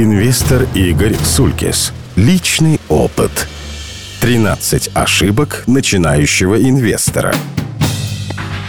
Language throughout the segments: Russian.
Инвестор Игорь Сулькис. Личный опыт. 13 ошибок начинающего инвестора.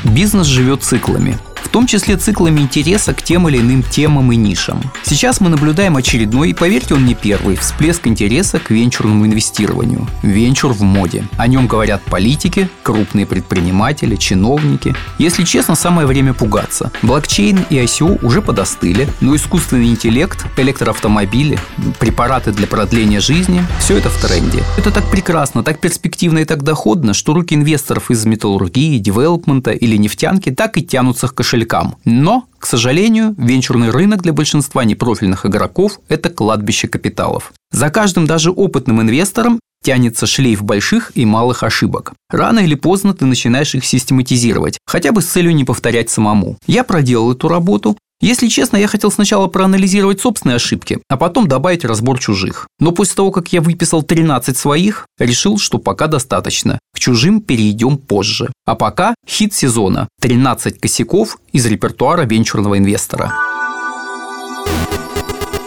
Бизнес живет циклами – в том числе циклами интереса к тем или иным темам и нишам. Сейчас мы наблюдаем очередной, и поверьте, он не первый, всплеск интереса к венчурному инвестированию. Венчур в моде. О нем говорят политики, крупные предприниматели, чиновники. Если честно, самое время пугаться. Блокчейн и ICO уже подостыли, но искусственный интеллект, электроавтомобили, препараты для продления жизни – все это в тренде. Это так прекрасно, так перспективно и так доходно, что руки инвесторов из металлургии, девелопмента или нефтянки так и тянутся к кошелькам кошелькам. Но, к сожалению, венчурный рынок для большинства непрофильных игроков – это кладбище капиталов. За каждым даже опытным инвестором тянется шлейф больших и малых ошибок. Рано или поздно ты начинаешь их систематизировать, хотя бы с целью не повторять самому. Я проделал эту работу, если честно, я хотел сначала проанализировать собственные ошибки, а потом добавить разбор чужих. Но после того, как я выписал 13 своих, решил, что пока достаточно. К чужим перейдем позже. А пока хит сезона – 13 косяков из репертуара венчурного инвестора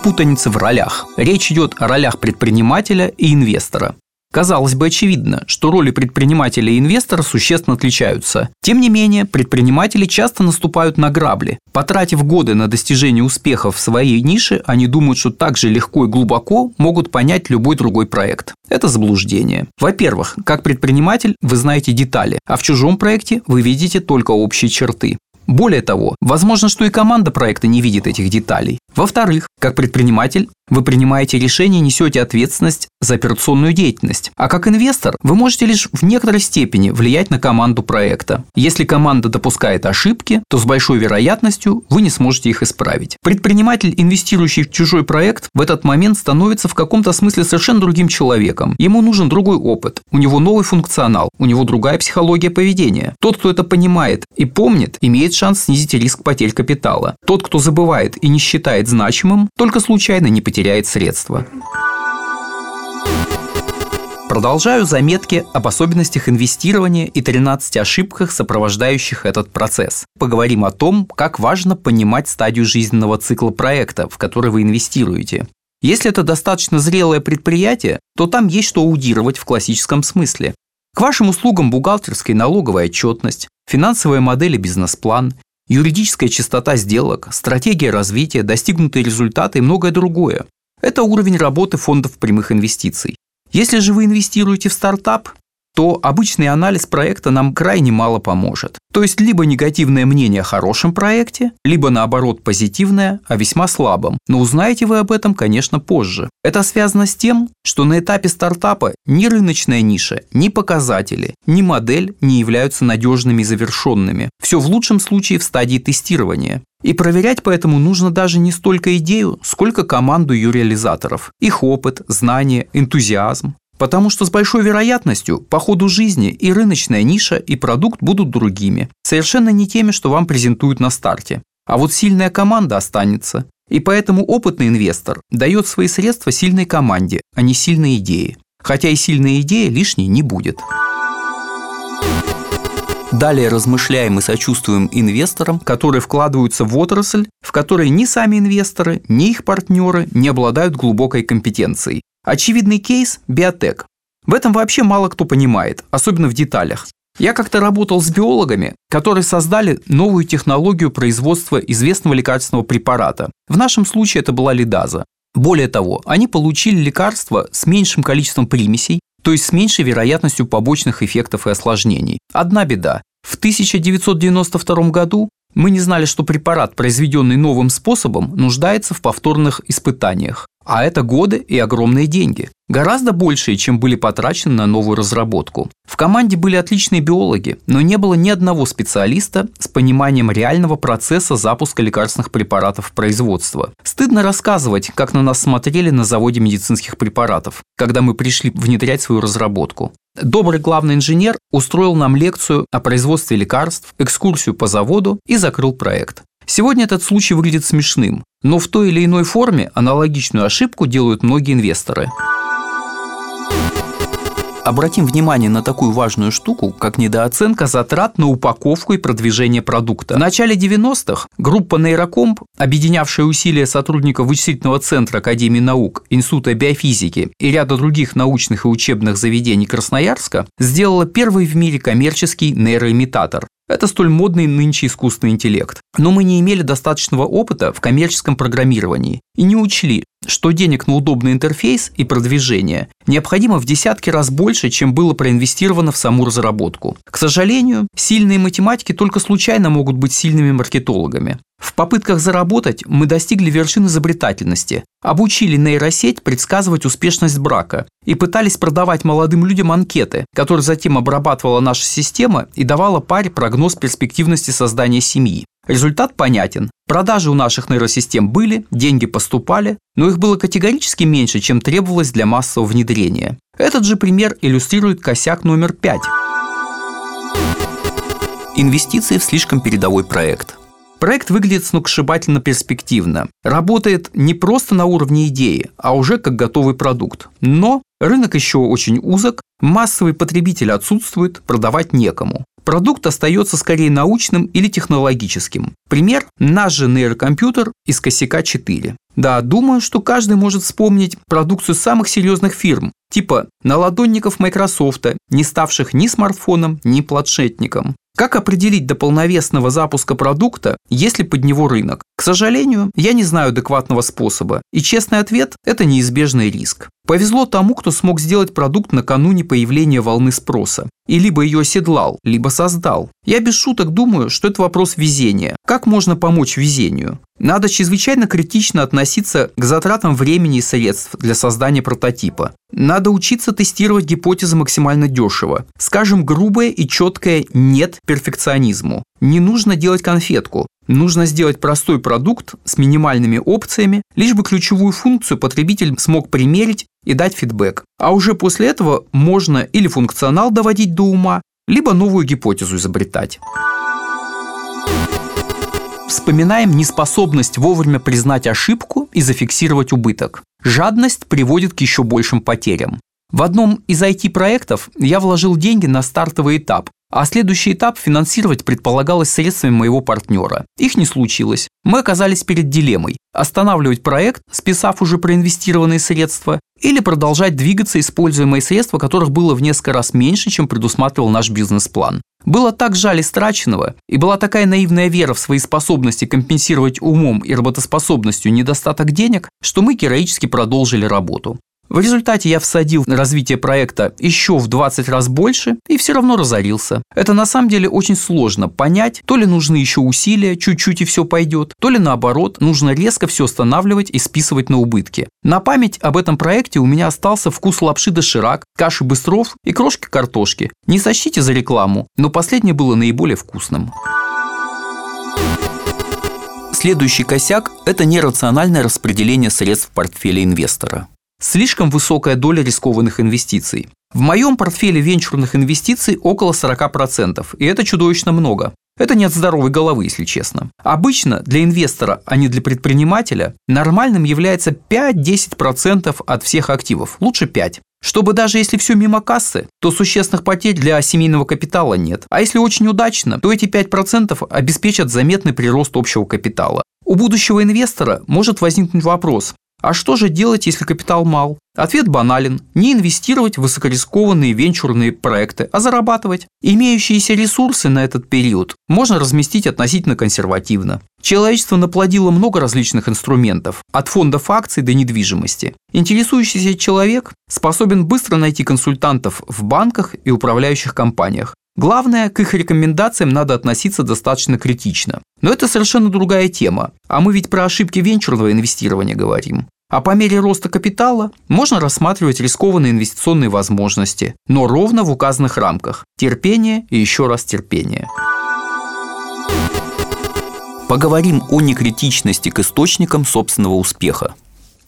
путаница в ролях. Речь идет о ролях предпринимателя и инвестора. Казалось бы, очевидно, что роли предпринимателя и инвестора существенно отличаются. Тем не менее, предприниматели часто наступают на грабли. Потратив годы на достижение успеха в своей нише, они думают, что так же легко и глубоко могут понять любой другой проект. Это заблуждение. Во-первых, как предприниматель вы знаете детали, а в чужом проекте вы видите только общие черты. Более того, возможно, что и команда проекта не видит этих деталей. Во-вторых, как предприниматель, вы принимаете решение несете ответственность за операционную деятельность. А как инвестор, вы можете лишь в некоторой степени влиять на команду проекта. Если команда допускает ошибки, то с большой вероятностью вы не сможете их исправить. Предприниматель, инвестирующий в чужой проект, в этот момент становится в каком-то смысле совершенно другим человеком. Ему нужен другой опыт, у него новый функционал, у него другая психология поведения. Тот, кто это понимает и помнит, имеет шанс снизить риск потерь капитала. Тот, кто забывает и не считает значимым, только случайно не потеряет средства. Продолжаю заметки об особенностях инвестирования и 13 ошибках, сопровождающих этот процесс. Поговорим о том, как важно понимать стадию жизненного цикла проекта, в который вы инвестируете. Если это достаточно зрелое предприятие, то там есть что аудировать в классическом смысле. К вашим услугам бухгалтерская и налоговая отчетность, финансовая модель и бизнес-план, юридическая чистота сделок, стратегия развития, достигнутые результаты и многое другое. Это уровень работы фондов прямых инвестиций. Если же вы инвестируете в стартап, то обычный анализ проекта нам крайне мало поможет. То есть либо негативное мнение о хорошем проекте, либо наоборот позитивное о весьма слабом. Но узнаете вы об этом, конечно, позже. Это связано с тем, что на этапе стартапа ни рыночная ниша, ни показатели, ни модель не являются надежными и завершенными. Все в лучшем случае в стадии тестирования. И проверять поэтому нужно даже не столько идею, сколько команду ее реализаторов, их опыт, знания, энтузиазм. Потому что с большой вероятностью по ходу жизни и рыночная ниша, и продукт будут другими, совершенно не теми, что вам презентуют на старте. А вот сильная команда останется. И поэтому опытный инвестор дает свои средства сильной команде, а не сильной идее. Хотя и сильная идея лишней не будет. Далее размышляем и сочувствуем инвесторам, которые вкладываются в отрасль, в которой ни сами инвесторы, ни их партнеры не обладают глубокой компетенцией. Очевидный кейс – биотек. В этом вообще мало кто понимает, особенно в деталях. Я как-то работал с биологами, которые создали новую технологию производства известного лекарственного препарата. В нашем случае это была лидаза. Более того, они получили лекарство с меньшим количеством примесей, то есть с меньшей вероятностью побочных эффектов и осложнений. Одна беда. В 1992 году мы не знали, что препарат, произведенный новым способом, нуждается в повторных испытаниях. А это годы и огромные деньги. Гораздо большие, чем были потрачены на новую разработку. В команде были отличные биологи, но не было ни одного специалиста с пониманием реального процесса запуска лекарственных препаратов в производство. Стыдно рассказывать, как на нас смотрели на заводе медицинских препаратов, когда мы пришли внедрять свою разработку. Добрый главный инженер устроил нам лекцию о производстве лекарств, экскурсию по заводу и закрыл проект. Сегодня этот случай выглядит смешным, но в той или иной форме аналогичную ошибку делают многие инвесторы. Обратим внимание на такую важную штуку, как недооценка затрат на упаковку и продвижение продукта. В начале 90-х группа Нейрокомп, объединявшая усилия сотрудников вычислительного центра Академии наук, Института биофизики и ряда других научных и учебных заведений Красноярска, сделала первый в мире коммерческий нейроимитатор. Это столь модный нынче искусственный интеллект. Но мы не имели достаточного опыта в коммерческом программировании и не учли, что денег на удобный интерфейс и продвижение необходимо в десятки раз больше, чем было проинвестировано в саму разработку. К сожалению, сильные математики только случайно могут быть сильными маркетологами. В попытках заработать мы достигли вершин изобретательности, обучили нейросеть предсказывать успешность брака и пытались продавать молодым людям анкеты, которые затем обрабатывала наша система и давала паре прогноз перспективности создания семьи. Результат понятен. Продажи у наших нейросистем были, деньги поступали, но их было категорически меньше, чем требовалось для массового внедрения. Этот же пример иллюстрирует косяк номер пять. Инвестиции в слишком передовой проект – Проект выглядит сногсшибательно перспективно. Работает не просто на уровне идеи, а уже как готовый продукт. Но рынок еще очень узок, массовый потребитель отсутствует, продавать некому. Продукт остается скорее научным или технологическим. Пример – наш же нейрокомпьютер из косяка 4. Да, думаю, что каждый может вспомнить продукцию самых серьезных фирм, типа наладонников Microsoft, не ставших ни смартфоном, ни планшетником. Как определить до полновесного запуска продукта, если под него рынок? К сожалению, я не знаю адекватного способа, и честный ответ – это неизбежный риск. Повезло тому, кто смог сделать продукт накануне появления волны спроса. И либо ее оседлал, либо создал. Я без шуток думаю, что это вопрос везения. Как можно помочь везению? Надо чрезвычайно критично относиться к затратам времени и средств для создания прототипа. Надо учиться тестировать гипотезы максимально дешево. Скажем, грубое и четкое «нет» перфекционизму. Не нужно делать конфетку. Нужно сделать простой продукт с минимальными опциями, лишь бы ключевую функцию потребитель смог примерить и дать фидбэк. А уже после этого можно или функционал доводить до ума, либо новую гипотезу изобретать. Вспоминаем неспособность вовремя признать ошибку и зафиксировать убыток. Жадность приводит к еще большим потерям. В одном из IT-проектов я вложил деньги на стартовый этап, а следующий этап финансировать предполагалось средствами моего партнера. Их не случилось. Мы оказались перед дилеммой – останавливать проект, списав уже проинвестированные средства, или продолжать двигаться, используя мои средства, которых было в несколько раз меньше, чем предусматривал наш бизнес-план. Было так жаль истраченного, и была такая наивная вера в свои способности компенсировать умом и работоспособностью недостаток денег, что мы героически продолжили работу. В результате я всадил на развитие проекта еще в 20 раз больше и все равно разорился. Это на самом деле очень сложно понять, то ли нужны еще усилия, чуть-чуть и все пойдет, то ли наоборот, нужно резко все останавливать и списывать на убытки. На память об этом проекте у меня остался вкус лапши доширак, каши быстров и крошки картошки. Не сочтите за рекламу, но последнее было наиболее вкусным. Следующий косяк – это нерациональное распределение средств в портфеле инвестора. Слишком высокая доля рискованных инвестиций. В моем портфеле венчурных инвестиций около 40%, и это чудовищно много. Это не от здоровой головы, если честно. Обычно для инвестора, а не для предпринимателя, нормальным является 5-10% от всех активов, лучше 5. Чтобы даже если все мимо кассы, то существенных потерь для семейного капитала нет. А если очень удачно, то эти 5% обеспечат заметный прирост общего капитала. У будущего инвестора может возникнуть вопрос, а что же делать, если капитал мал? Ответ банален – не инвестировать в высокорискованные венчурные проекты, а зарабатывать. Имеющиеся ресурсы на этот период можно разместить относительно консервативно. Человечество наплодило много различных инструментов, от фондов акций до недвижимости. Интересующийся человек способен быстро найти консультантов в банках и управляющих компаниях. Главное, к их рекомендациям надо относиться достаточно критично. Но это совершенно другая тема, а мы ведь про ошибки венчурного инвестирования говорим. А по мере роста капитала можно рассматривать рискованные инвестиционные возможности, но ровно в указанных рамках. Терпение и еще раз терпение. Поговорим о некритичности к источникам собственного успеха.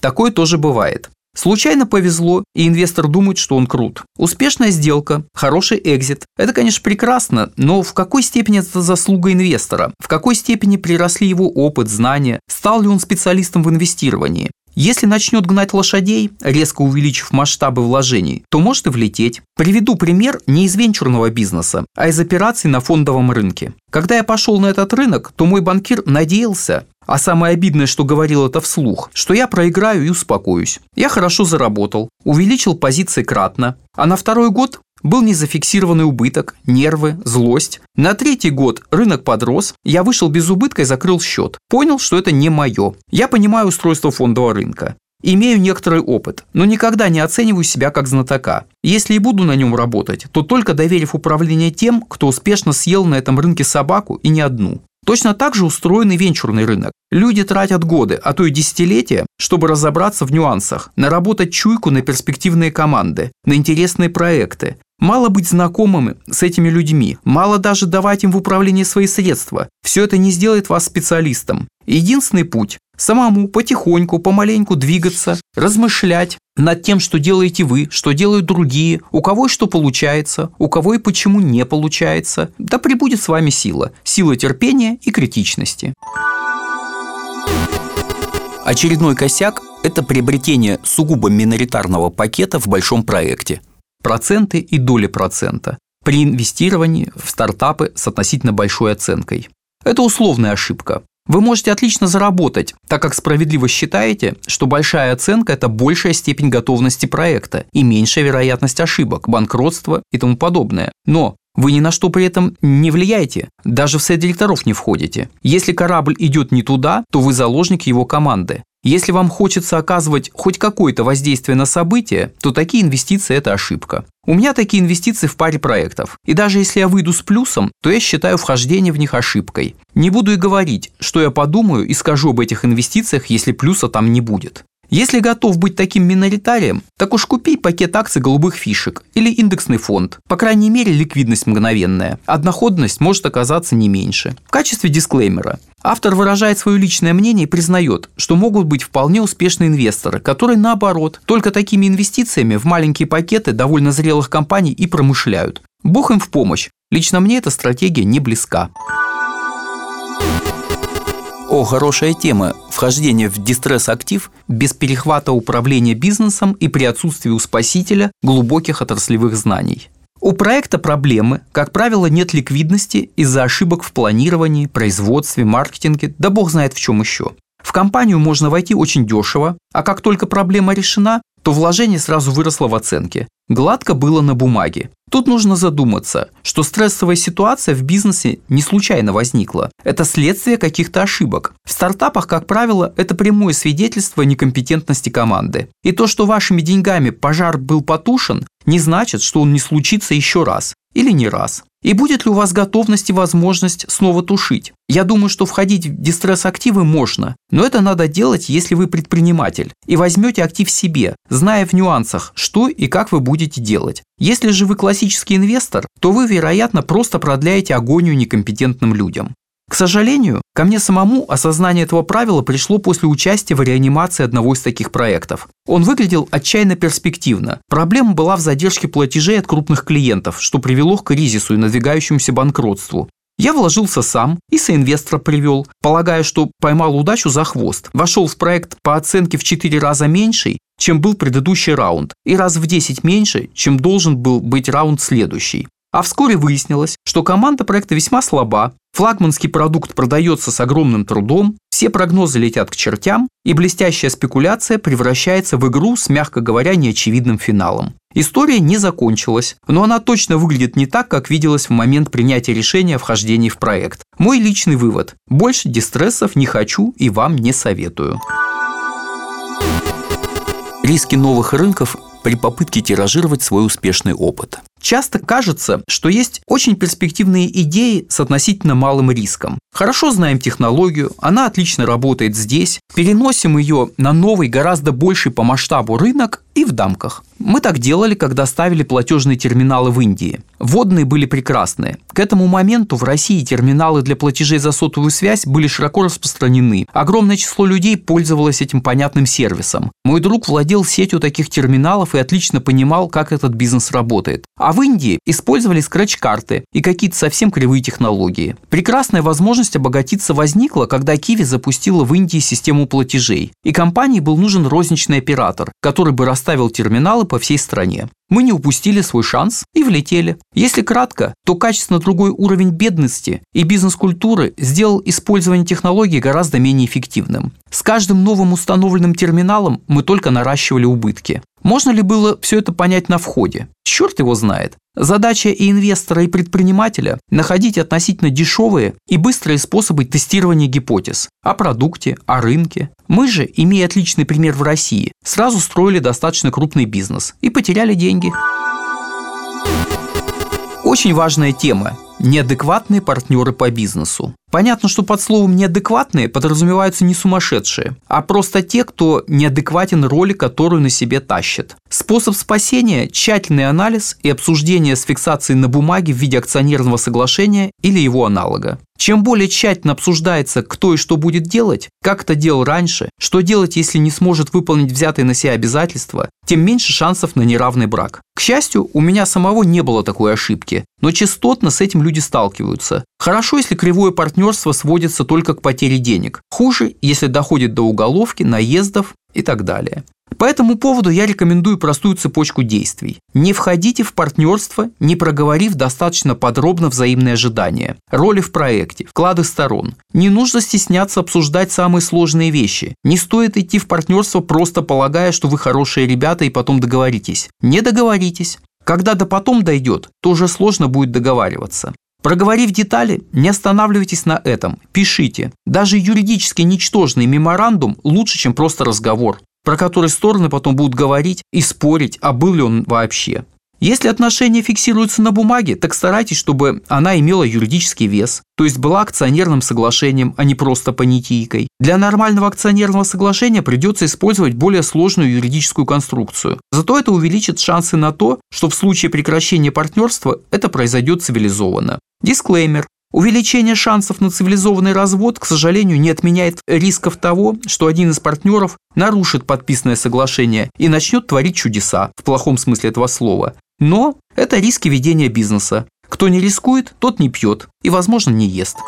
Такое тоже бывает. Случайно повезло, и инвестор думает, что он крут. Успешная сделка, хороший экзит – это, конечно, прекрасно, но в какой степени это заслуга инвестора? В какой степени приросли его опыт, знания? Стал ли он специалистом в инвестировании? Если начнет гнать лошадей, резко увеличив масштабы вложений, то может и влететь. Приведу пример не из венчурного бизнеса, а из операций на фондовом рынке. Когда я пошел на этот рынок, то мой банкир надеялся, а самое обидное, что говорил это вслух, что я проиграю и успокоюсь. Я хорошо заработал, увеличил позиции кратно, а на второй год был незафиксированный убыток, нервы, злость. На третий год рынок подрос, я вышел без убытка и закрыл счет. Понял, что это не мое. Я понимаю устройство фондового рынка. Имею некоторый опыт, но никогда не оцениваю себя как знатока. Если и буду на нем работать, то только доверив управление тем, кто успешно съел на этом рынке собаку и не одну. Точно так же устроен и венчурный рынок. Люди тратят годы, а то и десятилетия, чтобы разобраться в нюансах, наработать чуйку на перспективные команды, на интересные проекты. Мало быть знакомыми с этими людьми, мало даже давать им в управление свои средства. Все это не сделает вас специалистом. Единственный путь – самому потихоньку, помаленьку двигаться, размышлять над тем, что делаете вы, что делают другие, у кого и что получается, у кого и почему не получается. Да прибудет с вами сила, сила терпения и критичности. Очередной косяк – это приобретение сугубо миноритарного пакета в большом проекте. Проценты и доли процента при инвестировании в стартапы с относительно большой оценкой. Это условная ошибка. Вы можете отлично заработать, так как справедливо считаете, что большая оценка – это большая степень готовности проекта и меньшая вероятность ошибок, банкротства и тому подобное. Но вы ни на что при этом не влияете, даже в совет директоров не входите. Если корабль идет не туда, то вы заложник его команды. Если вам хочется оказывать хоть какое-то воздействие на события, то такие инвестиции – это ошибка. У меня такие инвестиции в паре проектов. И даже если я выйду с плюсом, то я считаю вхождение в них ошибкой. Не буду и говорить, что я подумаю и скажу об этих инвестициях, если плюса там не будет. Если готов быть таким миноритарием, так уж купи пакет акций голубых фишек или индексный фонд. По крайней мере, ликвидность мгновенная. Одноходность может оказаться не меньше. В качестве дисклеймера. Автор выражает свое личное мнение и признает, что могут быть вполне успешные инвесторы, которые, наоборот, только такими инвестициями в маленькие пакеты довольно зрелых компаний и промышляют. Бог им в помощь. Лично мне эта стратегия не близка. О, хорошая тема. Вхождение в дистресс-актив без перехвата управления бизнесом и при отсутствии у спасителя глубоких отраслевых знаний. У проекта проблемы, как правило, нет ликвидности из-за ошибок в планировании, производстве, маркетинге, да бог знает в чем еще. В компанию можно войти очень дешево, а как только проблема решена, то вложение сразу выросло в оценке. Гладко было на бумаге. Тут нужно задуматься, что стрессовая ситуация в бизнесе не случайно возникла. Это следствие каких-то ошибок. В стартапах, как правило, это прямое свидетельство некомпетентности команды. И то, что вашими деньгами пожар был потушен, не значит, что он не случится еще раз или не раз. И будет ли у вас готовность и возможность снова тушить? Я думаю, что входить в дистресс-активы можно, но это надо делать, если вы предприниматель, и возьмете актив себе, зная в нюансах, что и как вы будете делать. Если же вы классический инвестор, то вы, вероятно, просто продляете агонию некомпетентным людям. К сожалению, ко мне самому осознание этого правила пришло после участия в реанимации одного из таких проектов. Он выглядел отчаянно перспективно. Проблема была в задержке платежей от крупных клиентов, что привело к кризису и надвигающемуся банкротству. Я вложился сам и соинвестора привел, полагая, что поймал удачу за хвост. Вошел в проект по оценке в 4 раза меньший, чем был предыдущий раунд, и раз в 10 меньше, чем должен был быть раунд следующий. А вскоре выяснилось, что команда проекта весьма слаба, флагманский продукт продается с огромным трудом, все прогнозы летят к чертям, и блестящая спекуляция превращается в игру с, мягко говоря, неочевидным финалом. История не закончилась, но она точно выглядит не так, как виделась в момент принятия решения о вхождении в проект. Мой личный вывод – больше дистрессов не хочу и вам не советую. Риски новых рынков при попытке тиражировать свой успешный опыт. Часто кажется, что есть очень перспективные идеи с относительно малым риском. Хорошо знаем технологию, она отлично работает здесь, переносим ее на новый, гораздо больший по масштабу рынок и в дамках. Мы так делали, когда ставили платежные терминалы в Индии. Водные были прекрасные. К этому моменту в России терминалы для платежей за сотовую связь были широко распространены. Огромное число людей пользовалось этим понятным сервисом. Мой друг владел сетью таких терминалов и отлично понимал, как этот бизнес работает. А в Индии использовали скретч-карты и какие-то совсем кривые технологии. Прекрасная возможность обогатиться возникла, когда Киви запустила в Индии систему платежей. И компании был нужен розничный оператор, который бы расставил терминалы по всей стране. Мы не упустили свой шанс и влетели. Если кратко, то качественно другой уровень бедности и бизнес-культуры сделал использование технологий гораздо менее эффективным. С каждым новым установленным терминалом мы только наращивали убытки. Можно ли было все это понять на входе? Черт его знает. Задача и инвестора, и предпринимателя – находить относительно дешевые и быстрые способы тестирования гипотез о продукте, о рынке. Мы же, имея отличный пример в России, сразу строили достаточно крупный бизнес и потеряли деньги. Очень важная тема – неадекватные партнеры по бизнесу. Понятно, что под словом «неадекватные» подразумеваются не сумасшедшие, а просто те, кто неадекватен роли, которую на себе тащит. Способ спасения – тщательный анализ и обсуждение с фиксацией на бумаге в виде акционерного соглашения или его аналога. Чем более тщательно обсуждается, кто и что будет делать, как это делал раньше, что делать, если не сможет выполнить взятые на себя обязательства, тем меньше шансов на неравный брак. К счастью, у меня самого не было такой ошибки, но частотно с этим люди сталкиваются. Хорошо, если кривое партнерство сводится только к потере денег. Хуже, если доходит до уголовки, наездов и так далее. По этому поводу я рекомендую простую цепочку действий. Не входите в партнерство, не проговорив достаточно подробно взаимные ожидания, роли в проекте, вклады сторон. Не нужно стесняться обсуждать самые сложные вещи. Не стоит идти в партнерство просто полагая, что вы хорошие ребята и потом договоритесь. Не договоритесь. Когда до потом дойдет, то уже сложно будет договариваться. Проговорив детали, не останавливайтесь на этом, пишите. Даже юридически ничтожный меморандум лучше, чем просто разговор, про который стороны потом будут говорить и спорить, а был ли он вообще. Если отношения фиксируются на бумаге, так старайтесь, чтобы она имела юридический вес, то есть была акционерным соглашением, а не просто понятийкой. Для нормального акционерного соглашения придется использовать более сложную юридическую конструкцию. Зато это увеличит шансы на то, что в случае прекращения партнерства это произойдет цивилизованно. Дисклеймер. Увеличение шансов на цивилизованный развод, к сожалению, не отменяет рисков того, что один из партнеров нарушит подписанное соглашение и начнет творить чудеса, в плохом смысле этого слова. Но это риски ведения бизнеса. Кто не рискует, тот не пьет и, возможно, не ест.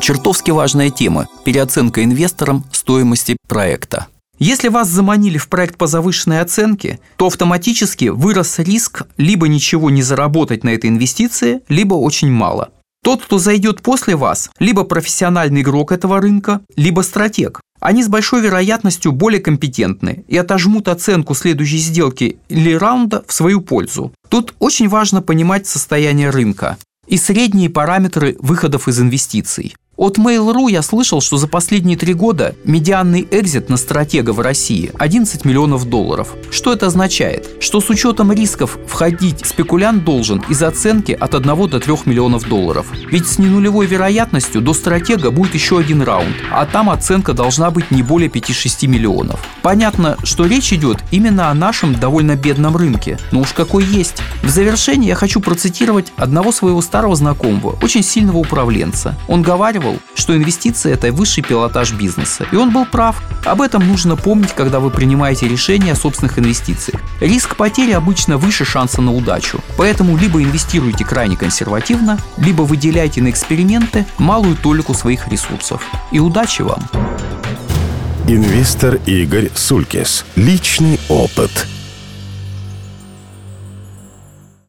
Чертовски важная тема – переоценка инвесторам стоимости проекта. Если вас заманили в проект по завышенной оценке, то автоматически вырос риск либо ничего не заработать на этой инвестиции, либо очень мало. Тот, кто зайдет после вас, либо профессиональный игрок этого рынка, либо стратег. Они с большой вероятностью более компетентны и отожмут оценку следующей сделки или раунда в свою пользу. Тут очень важно понимать состояние рынка и средние параметры выходов из инвестиций. От Mail.ru я слышал, что за последние три года медианный экзит на стратега в России 11 миллионов долларов. Что это означает? Что с учетом рисков входить спекулянт должен из оценки от 1 до 3 миллионов долларов. Ведь с ненулевой вероятностью до стратега будет еще один раунд, а там оценка должна быть не более 5-6 миллионов. Понятно, что речь идет именно о нашем довольно бедном рынке, но уж какой есть. В завершение я хочу процитировать одного своего старого знакомого, очень сильного управленца. Он говорил, говаривал, что инвестиции – это высший пилотаж бизнеса. И он был прав. Об этом нужно помнить, когда вы принимаете решение о собственных инвестициях. Риск потери обычно выше шанса на удачу. Поэтому либо инвестируйте крайне консервативно, либо выделяйте на эксперименты малую толику своих ресурсов. И удачи вам! Инвестор Игорь Сулькис. Личный опыт –